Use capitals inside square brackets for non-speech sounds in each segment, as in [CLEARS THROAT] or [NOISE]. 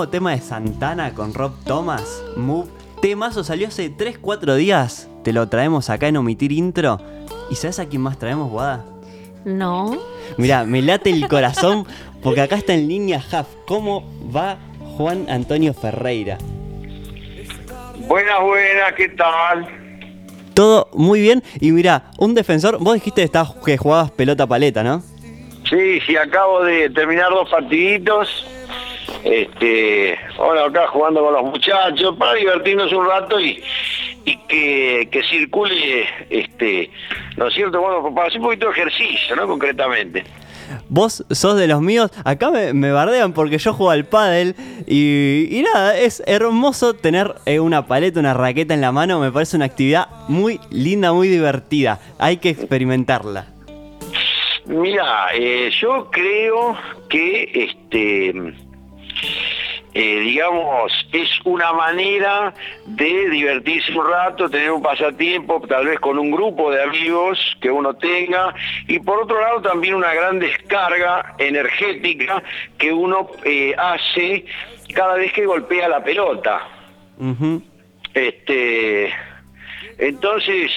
nuevo tema de Santana con Rob Thomas, Move. Temazo salió hace 3-4 días. Te lo traemos acá en Omitir Intro. ¿Y sabes a quién más traemos, Guada? No. Mira, me late el [LAUGHS] corazón porque acá está en línea Jaf. ¿Cómo va Juan Antonio Ferreira? Buenas, buenas, ¿qué tal? Todo muy bien. Y mira, un defensor, vos dijiste que jugabas pelota paleta, ¿no? Sí, sí, acabo de terminar dos partiditos. Este, ahora acá jugando con los muchachos para divertirnos un rato y, y que, que circule, este, ¿no es cierto? Bueno, para hacer un poquito de ejercicio, ¿no? Concretamente. Vos sos de los míos. Acá me, me bardean porque yo juego al pádel y, y nada, es hermoso tener eh, una paleta, una raqueta en la mano. Me parece una actividad muy linda, muy divertida. Hay que experimentarla. Mira, eh, yo creo que este eh, digamos, es una manera de divertirse un rato, tener un pasatiempo, tal vez con un grupo de amigos que uno tenga, y por otro lado también una gran descarga energética que uno eh, hace cada vez que golpea la pelota. Este, entonces,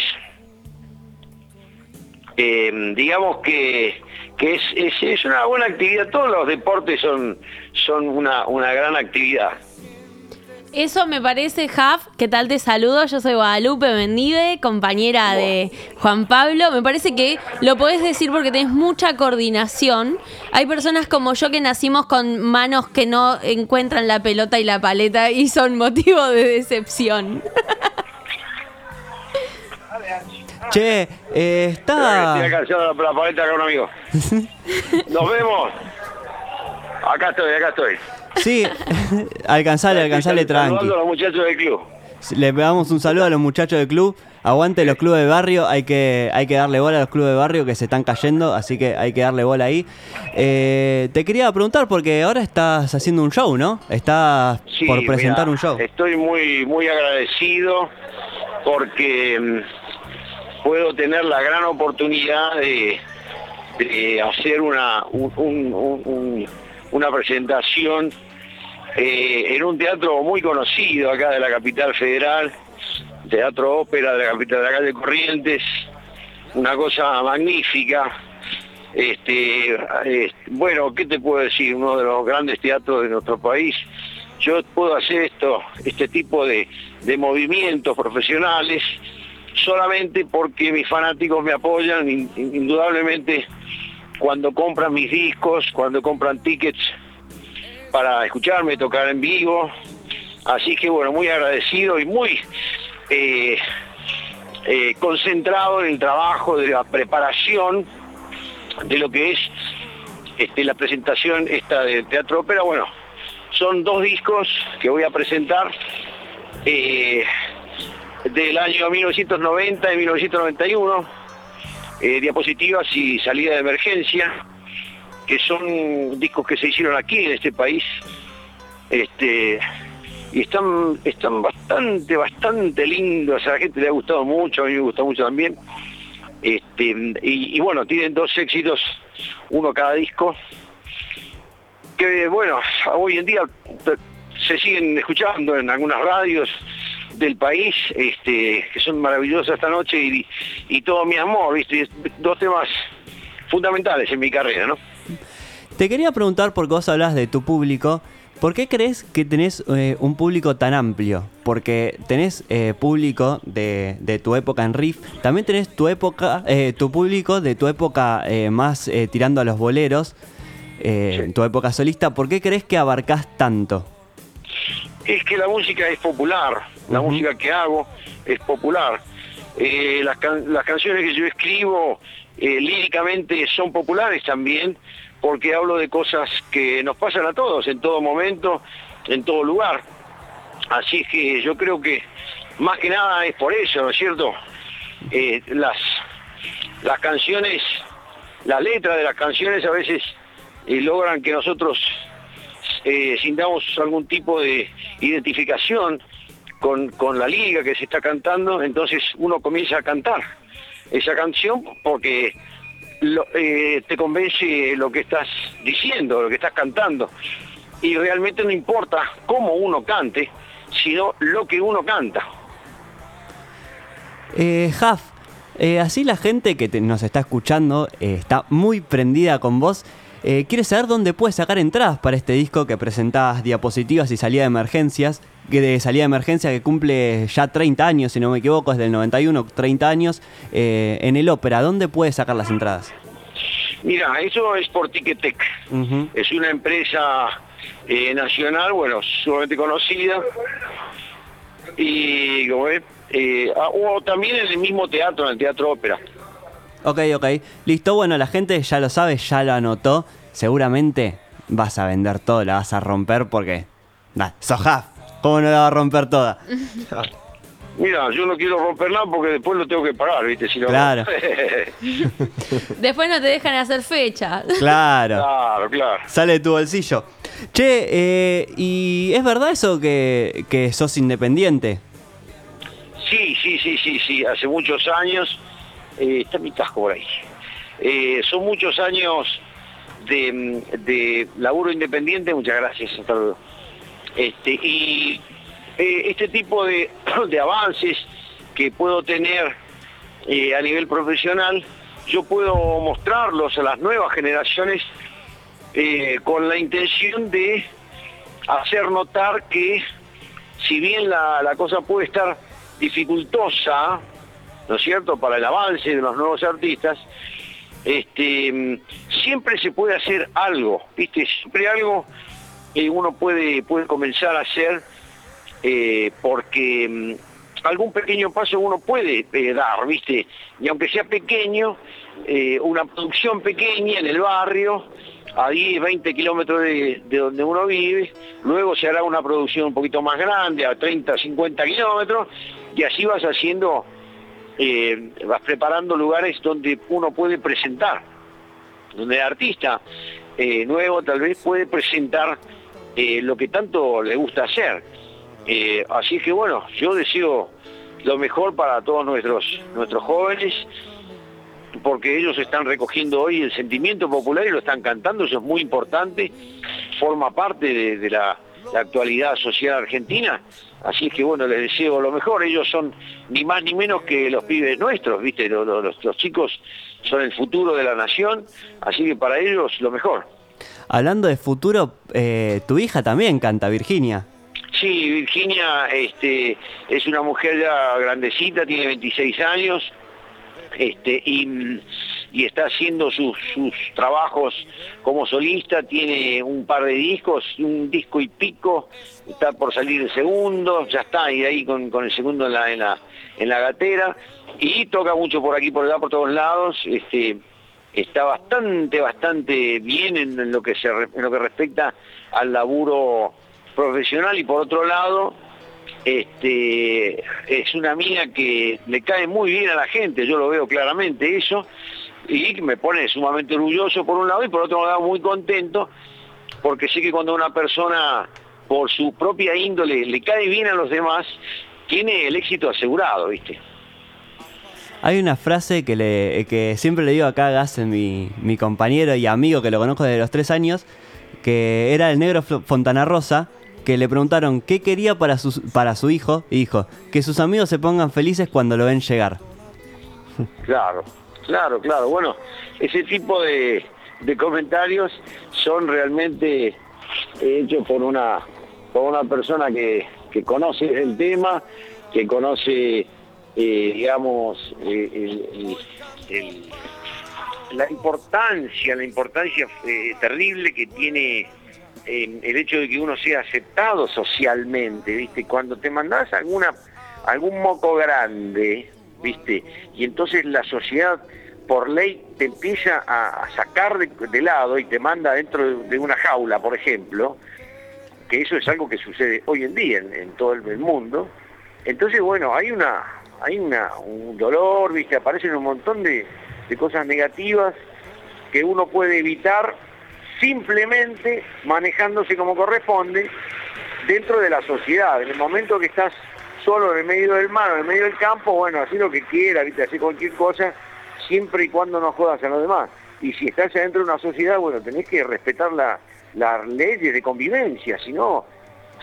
eh, digamos que, que es, es, es una buena actividad. Todos los deportes son, son una, una gran actividad. Eso me parece, Jaf. ¿Qué tal te saludo? Yo soy Guadalupe Mendive, compañera de Juan Pablo. Me parece que lo podés decir porque tenés mucha coordinación. Hay personas como yo que nacimos con manos que no encuentran la pelota y la paleta y son motivo de decepción. [LAUGHS] Che, eh, está. Acá la, paleta con un amigo. [LAUGHS] Nos vemos. Acá estoy, acá estoy. Sí, [LAUGHS] alcanzale, alcanzale tranqui. A los muchachos del club. Le damos un saludo a los muchachos del club. Aguante los clubes de barrio, hay que, hay que darle bola a los clubes de barrio que se están cayendo, así que hay que darle bola ahí. Eh, te quería preguntar, porque ahora estás haciendo un show, ¿no? Estás Sí, por presentar mirá, un show. Estoy muy, muy agradecido porque mm, puedo tener la gran oportunidad de, hacer una, un- un- un- un- una presentación eh, en un teatro muy conocido acá de la capital federal, Teatro Ópera de la capital de la calle Corrientes, una cosa magnífica. Este, eh, bueno, ¿qué te puedo decir? Uno de los grandes teatros de nuestro país. Yo puedo hacer esto, este tipo de, de movimientos profesionales solamente porque mis fanáticos me apoyan, in- in- indudablemente cuando compran mis discos, cuando compran tickets para escucarme, tocar en vivo. Así que bueno, muy agradecido y muy eh, eh, concentrado en el trabajo de la preparación de lo que es este, la presentación esta de Teatro Ópera. Bueno, son dos discos que voy a presentar eh, del año 1990 y 1991, eh, diapositivas y salida de emergencia, que son discos que se hicieron aquí en este país. Este, y están, están bastante, bastante lindos, a la gente le ha gustado mucho, a mí me gusta mucho también. Este, y, bueno, tienen dos éxitos, uno cada disco, que bueno, hoy en día se siguen escuchando en algunas radios del país, este, que son maravillosas esta noche y, y todo mi amor, ¿viste? Dos temas fundamentales en mi carrera, ¿no? Te quería preguntar, porque vos hablas de tu público, ¿por qué crees que tenés eh, un público tan amplio? Porque tenés eh, público de, de tu época en riff, también tenés tu época, eh, tu público de tu época eh, más tirando a los boleros, tu época solista. ¿Por qué crees que abarcás tanto? Es que la música es popular, la música que hago es popular. Eh, las, can- las canciones que yo escribo eh, líricamente son populares también porque hablo de cosas que nos pasan a todos en todo momento, en todo lugar. Así es que yo creo que más que nada es por eso, ¿no es cierto? Eh, las, las canciones, la letra de las canciones a veces eh, logran que nosotros eh, sintamos algún tipo de identificación con, con la liga que se está cantando, entonces uno comienza a cantar esa canción porque eh, te convence lo que estás diciendo, lo que estás cantando. y realmente no importa cómo uno cante, sino lo que uno canta. Eh, eh, así la gente que nos está escuchando está muy prendida con vos. Eh, quiere saber dónde puede sacar entradas para este disco que presentabas diapositivas y salida de emergencias, que de salida de emergencia que cumple ya 30 años, si no me equivoco, es del 91, 30 años, eh, en el ópera. ¿Dónde puede sacar las entradas? Mira, eso es por Ticketek. Es una empresa eh, nacional, bueno, sumamente conocida. Y como ves, eh, ah, o también en el mismo teatro, en el Teatro Ópera. Ok, ok. Listo, bueno, la gente ya lo sabe, ya lo anotó. Seguramente vas a vender todo, la vas a romper porque... Nah, sos Jaf, ¿cómo no la va a romper toda? [LAUGHS] Mira, yo no quiero romper nada porque después lo tengo que pagar, ¿viste? Si no- Claro. [LAUGHS] Después no te dejan hacer fecha. Claro. claro, claro. Sale de tu bolsillo. Che, eh, ¿y es verdad eso que, que sos independiente? Sí, sí, sí, sí, sí. Hace muchos años, eh, está mi casco por ahí. Eh, son muchos años de, de laburo independiente, muchas gracias. hasta. Este, y eh, este tipo de, [CLEARS THROAT] de avances que puedo tener a nivel profesional, yo puedo mostrarlos a las nuevas generaciones con la intención de hacer notar que si bien la, la cosa puede estar dificultosa, ¿no es cierto?, para el avance de los nuevos artistas, este, mm, siempre se puede hacer algo, ¿viste? Siempre algo que uno puede, puede comenzar a hacer eh, porque mm, algún pequeño paso uno puede eh, dar, ¿viste? Y aunque sea pequeño, eh, una producción pequeña en el barrio, a 10, 20 kilómetros de, de donde uno vive, luego se hará una producción un poquito más grande, a 30, 50 kilómetros, y así vas haciendo, eh, vas preparando lugares donde uno puede presentar, donde el artista eh, nuevo tal vez puede presentar eh, lo que tanto le gusta hacer. Así que bueno, yo deseo lo mejor para todos nuestros, nuestros jóvenes, porque ellos están recogiendo hoy el sentimiento popular y lo están cantando, eso es muy importante, forma parte de la, la actualidad social argentina, así que bueno, les deseo lo mejor, ellos son ni más ni menos que los pibes nuestros, ¿viste? Los, los- los chicos son el futuro de la nación, así que para ellos lo mejor. Hablando de futuro, eh, tu hija también canta, Virginia. Sí, Virginia este, es una mujer ya grandecita, tiene 26 años, este, y, y está haciendo sus, trabajos como solista, tiene un par de discos, un disco y pico, está por salir el segundo, ya está y ahí con, el segundo en la, en la, gatera, y toca mucho por aquí, por allá, por todos lados, este, está bastante, bastante bien en, lo que se lo que respecta al laburo profesional. Y por otro lado este es una mina que le cae muy bien a la gente, yo lo veo claramente eso, y me pone sumamente orgulloso por un lado y por otro lado muy contento, porque sé que cuando una persona por su propia índole le cae bien a los demás, tiene el éxito asegurado, ¿viste? Hay una frase que, le, que siempre le digo acá a Gas, mi, mi compañero y amigo que lo conozco desde los tres años, que era el negro Fontana Rosa, que le preguntaron qué quería para su, para su hijo, y dijo, que sus amigos se pongan felices cuando lo ven llegar. Claro, claro, claro. Bueno, ese tipo de, de comentarios son realmente hechos por una, por una persona que, que conoce el tema, que conoce, eh, digamos, la importancia, la importancia eh, terrible que tiene eh, el hecho de que uno sea aceptado socialmente, ¿viste? Cuando te mandás alguna, algún moco grande, ¿viste? Y entonces la sociedad por ley te empieza a, sacar de, lado y te manda dentro de, una jaula, por ejemplo, que eso es algo que sucede hoy en día en, en todo el, el mundo. Entonces, bueno, hay una, hay una, un dolor, ¿viste? Aparecen un montón de, de cosas negativas que uno puede evitar simplemente manejándose como corresponde dentro de la sociedad. En el momento que estás solo en el medio del mar, en el medio del campo, bueno, así lo que quiera, ¿viste? Hacer cualquier cosa, siempre y cuando no jodas a los demás. Y si estás adentro de una sociedad, bueno, tenés que respetar la, las leyes de convivencia, si no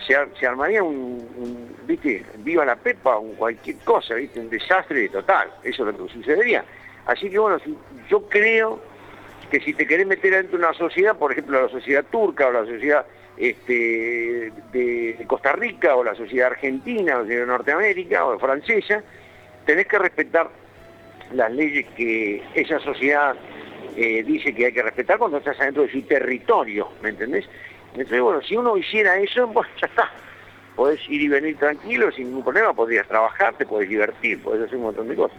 se, se armaría un, viste, viva la pepa, un cualquier cosa, viste, un desastre total, eso es lo que sucedería. Así que bueno, yo creo que si te querés meter dentro de una sociedad, por ejemplo la sociedad turca o la sociedad este, de Costa Rica o la sociedad argentina o de Norteamérica o francesa, tenés que respetar las leyes que esa sociedad eh, dice que hay que respetar cuando estás adentro de su territorio, ¿me entendés? Entonces, bueno, si uno hiciera eso, [LAUGHS] pues ya está. Podés ir y venir tranquilo, sin ningún problema, podrías trabajar, te podés divertir, podés hacer un montón de cosas.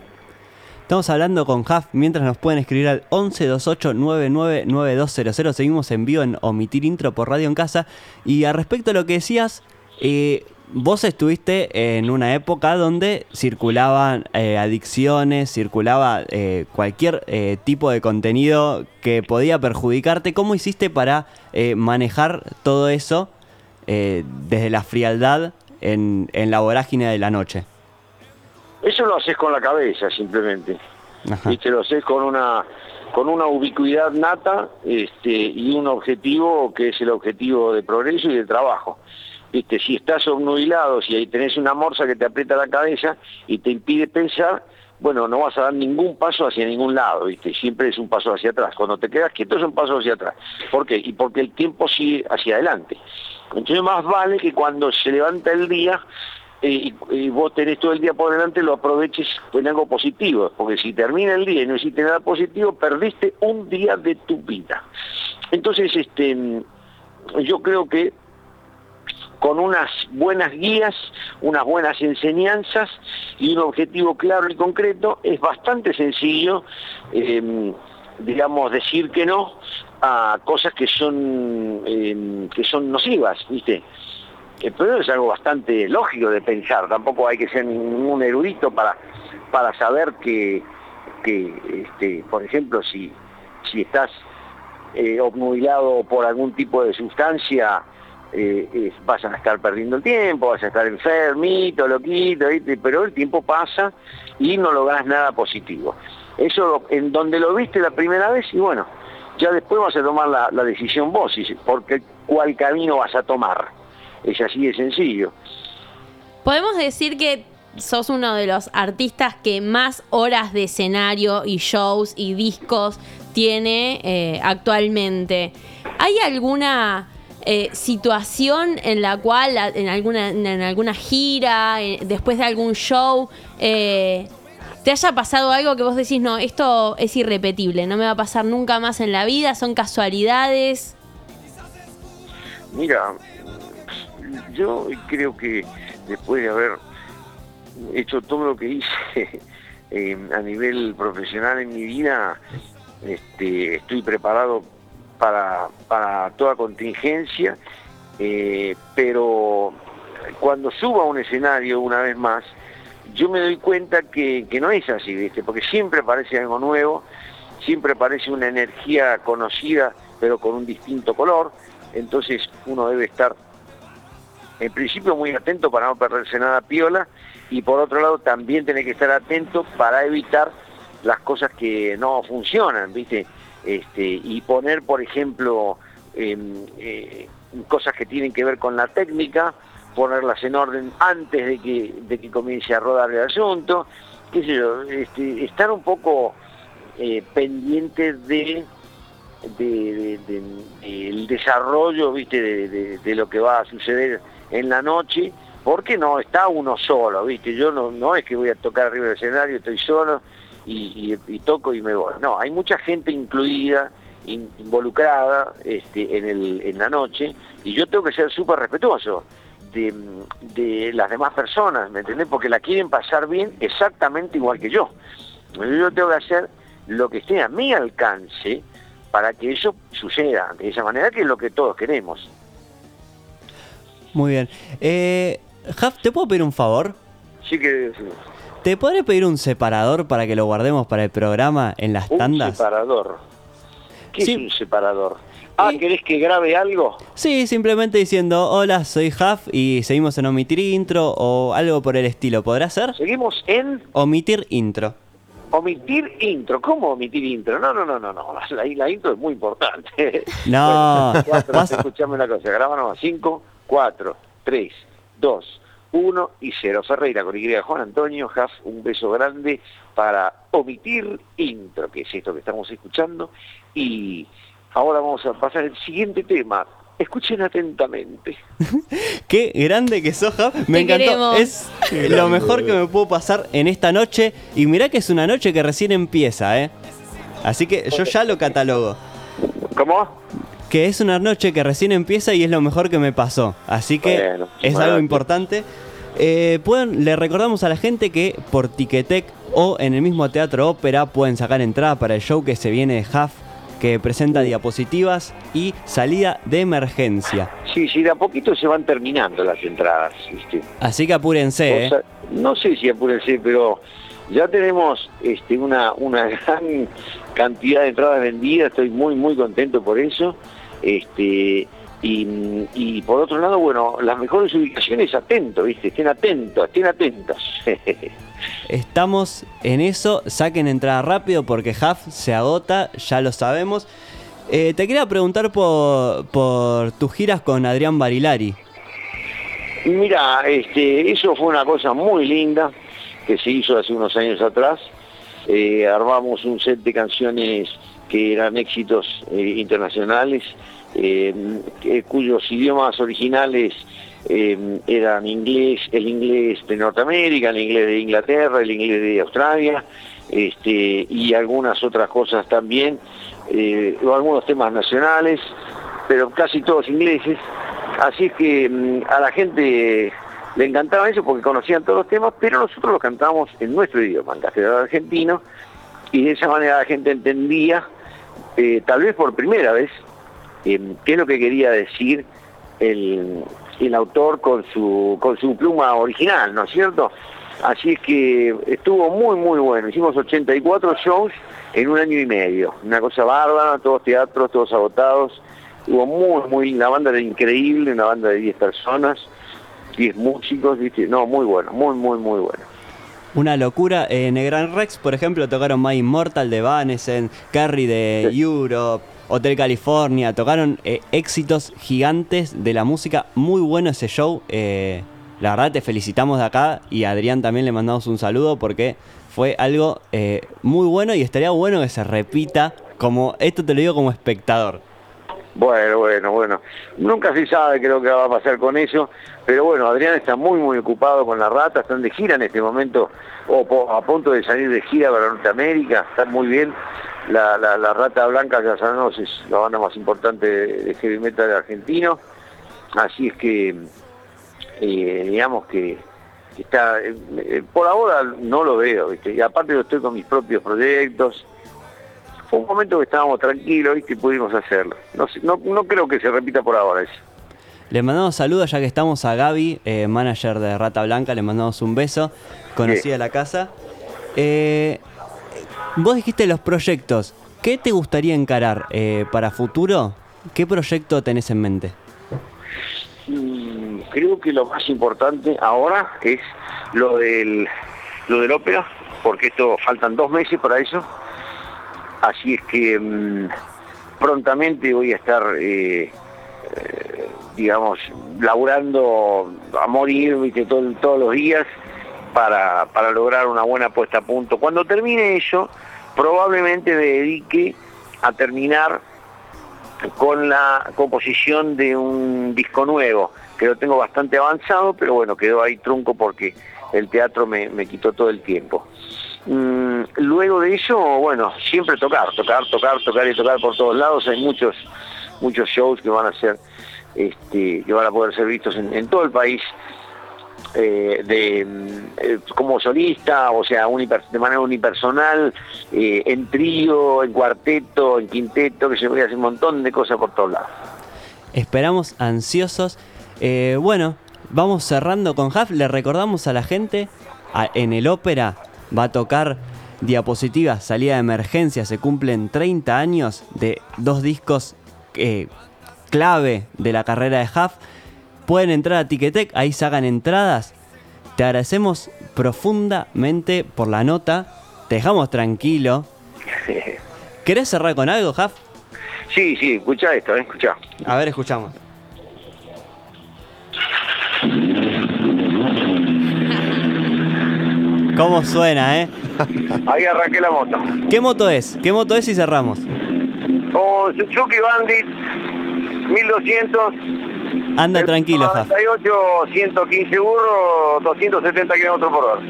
Estamos hablando con Jaf mientras nos pueden escribir al 1128999200. Seguimos en vivo en Omitir Intro por Radio en Casa. Y a respecto a lo que decías, eh, vos estuviste en una época donde circulaban eh, adicciones, circulaba eh, cualquier tipo de contenido que podía perjudicarte. ¿Cómo hiciste para manejar todo eso desde la frialdad en la vorágine de la noche? Eso lo haces con la cabeza simplemente. ¿Viste? Lo haces con una con una ubicuidad nata este, y un objetivo que es el objetivo de progreso y de trabajo. ¿Viste? Si estás obnubilado, si ahí tenés una morsa que te aprieta la cabeza y te impide pensar, bueno, no vas a dar ningún paso hacia ningún lado, ¿viste? Siempre es un paso hacia atrás. Cuando te quedas quieto es un paso hacia atrás. ¿Por qué? Y porque el tiempo sigue hacia adelante. Entonces más vale que cuando se levanta el día y, vos tenés todo el día por delante, lo aproveches en algo positivo, porque si termina el día y no hiciste nada positivo, perdiste un día de tu vida. Entonces, este, yo creo que con unas buenas guías, unas buenas enseñanzas y un objetivo claro y concreto, es bastante sencillo, em, digamos, decir que no a cosas que son, em, que son nocivas, ¿viste? Pero es algo bastante lógico de pensar, tampoco hay que ser ningún erudito para, para saber que, que este, por ejemplo, si, si estás eh, obnubilado por algún tipo de sustancia, eh, vas a estar perdiendo el tiempo, vas a estar enfermito, loquito, pero el tiempo pasa y no logras nada positivo. Eso en donde lo viste la primera vez y bueno, ya después vas a tomar la, la decisión vos, porque cuál camino vas a tomar. Es así de sencillo. Podemos decir que sos uno de los artistas que más horas de escenario y shows y discos tiene eh, actualmente. ¿Hay alguna eh, situación en la cual, en alguna, en alguna gira, eh, después de algún show, te haya pasado algo que vos decís, no, esto es irrepetible, no me va a pasar nunca más en la vida, son casualidades? Mira, yo creo que después de haber hecho todo lo que hice [LAUGHS] a nivel profesional en mi vida, este, estoy preparado para, toda contingencia, eh, pero cuando subo a un escenario una vez más, yo me doy cuenta que, no es así, ¿viste? porque siempre aparece algo nuevo, siempre aparece una energía conocida, pero con un distinto color, entonces uno debe estar en principio muy atento para no perderse nada piola y por otro lado también tiene que estar atento para evitar las cosas que no funcionan, ¿viste? Este, y poner, por ejemplo, em, eh, cosas que tienen que ver con la técnica, ponerlas en orden antes de que, de que comience a rodar el asunto, qué sé yo, este, estar un poco eh, pendiente de del desarrollo viste de, de, lo que va a suceder en la noche, porque no está uno solo, ¿viste? Yo no, no es que voy a tocar arriba del escenario, estoy solo y, toco y me voy. No, hay mucha gente incluida, involucrada este, en, la noche, y yo tengo que ser súper respetuoso de, de, las demás personas, ¿me entendés? Porque la quieren pasar bien exactamente igual que yo. Yo tengo que hacer lo que esté a mi alcance para que eso suceda de esa manera, que es lo que todos queremos. Muy bien. Eh, Jaf, ¿te puedo pedir un favor? Sí que sí. ¿Te podré pedir un separador para que lo guardemos para el programa en las tandas? Un separador. ¿Qué es un separador? Ah, ¿querés que grabe algo? Sí, simplemente diciendo, hola, soy Jaf y seguimos en omitir intro o algo por el estilo. ¿Podrá ser? ¿Seguimos en? Omitir intro. Omitir intro. ¿Cómo omitir intro? No, no, no, no, no. [LAUGHS] La, la intro es muy importante. No. Bueno, [LAUGHS] cuatro, escuchame una cosa. Grábanos a 5, 4, 3, 2, 1 y 0. Ferreira con Y. Juan Antonio, Jaf, un beso grande para omitir intro, que es esto que estamos escuchando. Y ahora vamos a pasar al siguiente tema. Escuchen atentamente. [LAUGHS] Qué grande que sos, Jaf. Me Te encantó. queremos. Es lo mejor que me pudo pasar en esta noche. Y mirá que es una noche que recién empieza, ¿eh? Así que yo ya lo catalogo. ¿Cómo? Que es una noche que recién empieza y es lo mejor que me pasó. Así que Bueno, es algo importante. Eh, pueden, le recordamos a la gente que por Ticketek o en el mismo Teatro Ópera pueden sacar entrada para el show que se viene de Huff, que presenta diapositivas y salida de emergencia. Sí, sí, de a poquito se van terminando las entradas. ¿viste? Así que apúrense, ¿eh? No sé si apúrense, pero ya tenemos este, una, una [LAUGHS] gran cantidad de entradas vendidas, estoy muy, muy contento por eso. Este, y, y por otro lado, bueno, las mejores ubicaciones, atento, ¿viste? Estén atentos, estén atentos. [LAUGHS] Estamos en eso, saquen entrada rápido porque Huff se agota, ya lo sabemos. Eh, te quería preguntar por, por tus giras con Adrián Barilari. Mira, este, eso fue una cosa muy linda que se hizo hace unos años atrás. Eh, armamos un set de canciones que eran éxitos eh, internacionales, eh, cuyos idiomas originales eh, eran inglés, el inglés de Norteamérica, el inglés de Inglaterra, el inglés de Australia, este, y algunas otras cosas también, o algunos temas nacionales, pero casi todos ingleses. Así es que mm, a la gente le encantaba eso porque conocían todos los temas, pero nosotros los cantábamos en nuestro idioma, en castellano argentino, y de esa manera la gente entendía, eh, tal vez por primera vez, eh, qué es lo que quería decir el, el autor con su, con su pluma original, ¿no es cierto? Así es que estuvo muy, muy bueno. Hicimos 84 shows en un año y medio. Una cosa bárbara, todos teatros, todos agotados. Hubo muy, muy, la banda era increíble, una banda de 10 personas, 10 músicos. No, muy bueno, muy, muy, muy bueno. Una locura. En el Gran Rex, por ejemplo, tocaron My Immortal de Vanesen, Carrie de Sí. Europe, Hotel California. Tocaron eh, éxitos gigantes de la música. Muy bueno ese show. eh, la verdad, te felicitamos de acá y a Adrián también le mandamos un saludo porque fue algo eh, muy bueno y estaría bueno que se repita. Como esto te lo digo como espectador. Bueno, bueno, bueno. Nunca se sabe qué es lo que va a pasar con eso, pero bueno, Adrián está muy, muy ocupado con la rata, están de gira en este momento, o a punto de salir de gira para Norteamérica, están muy bien. La, rata blanca, ya sabemos, es la banda más importante de, heavy metal argentino, así es que, eh, digamos que está, eh, eh, por ahora no lo veo, y aparte yo estoy con mis propios proyectos, fue un momento que estábamos tranquilos ¿viste? y pudimos hacerlo. No, no, no creo que se repita por ahora eso. Le mandamos saludos ya que estamos a Gaby, eh, manager de Rata Blanca, le mandamos un beso, conocida la casa. Eh, vos dijiste los proyectos, ¿qué te gustaría encarar eh, para futuro? ¿Qué proyecto tenés en mente? Mm, creo que lo más importante ahora es lo del, lo del ópera, porque esto faltan dos meses para eso. Así es que mm, prontamente voy a estar, eh, eh, digamos, laburando a morir ¿viste? Todo- todos los días para, lograr una buena puesta a punto. Cuando termine eso, probablemente me dedique a terminar con la composición de un disco nuevo, que lo tengo bastante avanzado, pero bueno, quedó ahí trunco porque el teatro me quitó todo el tiempo. Mm, luego de eso, bueno, siempre tocar, tocar, tocar, tocar y tocar por todos lados. Hay muchos, muchos shows que van a ser, este, que van a poder ser vistos en, todo el país. eh, de mm, eh, como solista, o sea, de manera unipersonal, eh, en trío, en cuarteto, en quinteto, que se a hacer un montón de cosas por todos lados. Esperamos ansiosos. Bueno, vamos cerrando con Huff. Le recordamos a la gente, en el ópera va a tocar diapositivas, salida de emergencia. Se cumplen 30 años de dos discos eh, clave de la carrera de Huff. Pueden entrar a Ticketek, ahí sacan entradas. Te agradecemos profundamente por la nota. te dejamos tranquilo. [LAUGHS] ¿Querés cerrar con algo, Jaf? Sí, sí, escucha esto, ¿eh? escucha. A ver, escuchamos. ¿Cómo [LAUGHS] suena, eh? Ahí arranqué la moto. ¿Qué moto es? ¿Qué moto es y cerramos? Oh, Suzuki Bandit 1200. Anda tranquilo, Jaf. 98, 115 burros, 270 kilómetros por hora.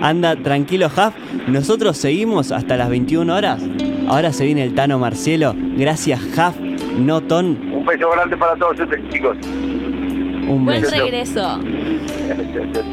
Anda tranquilo, Jaf. Nosotros seguimos hasta las 21 horas. Ahora se viene el Tano Marcielo. Gracias, Jaf. No ton. Un beso grande para todos ustedes, chicos. Un Buen beso. regreso. [LAUGHS]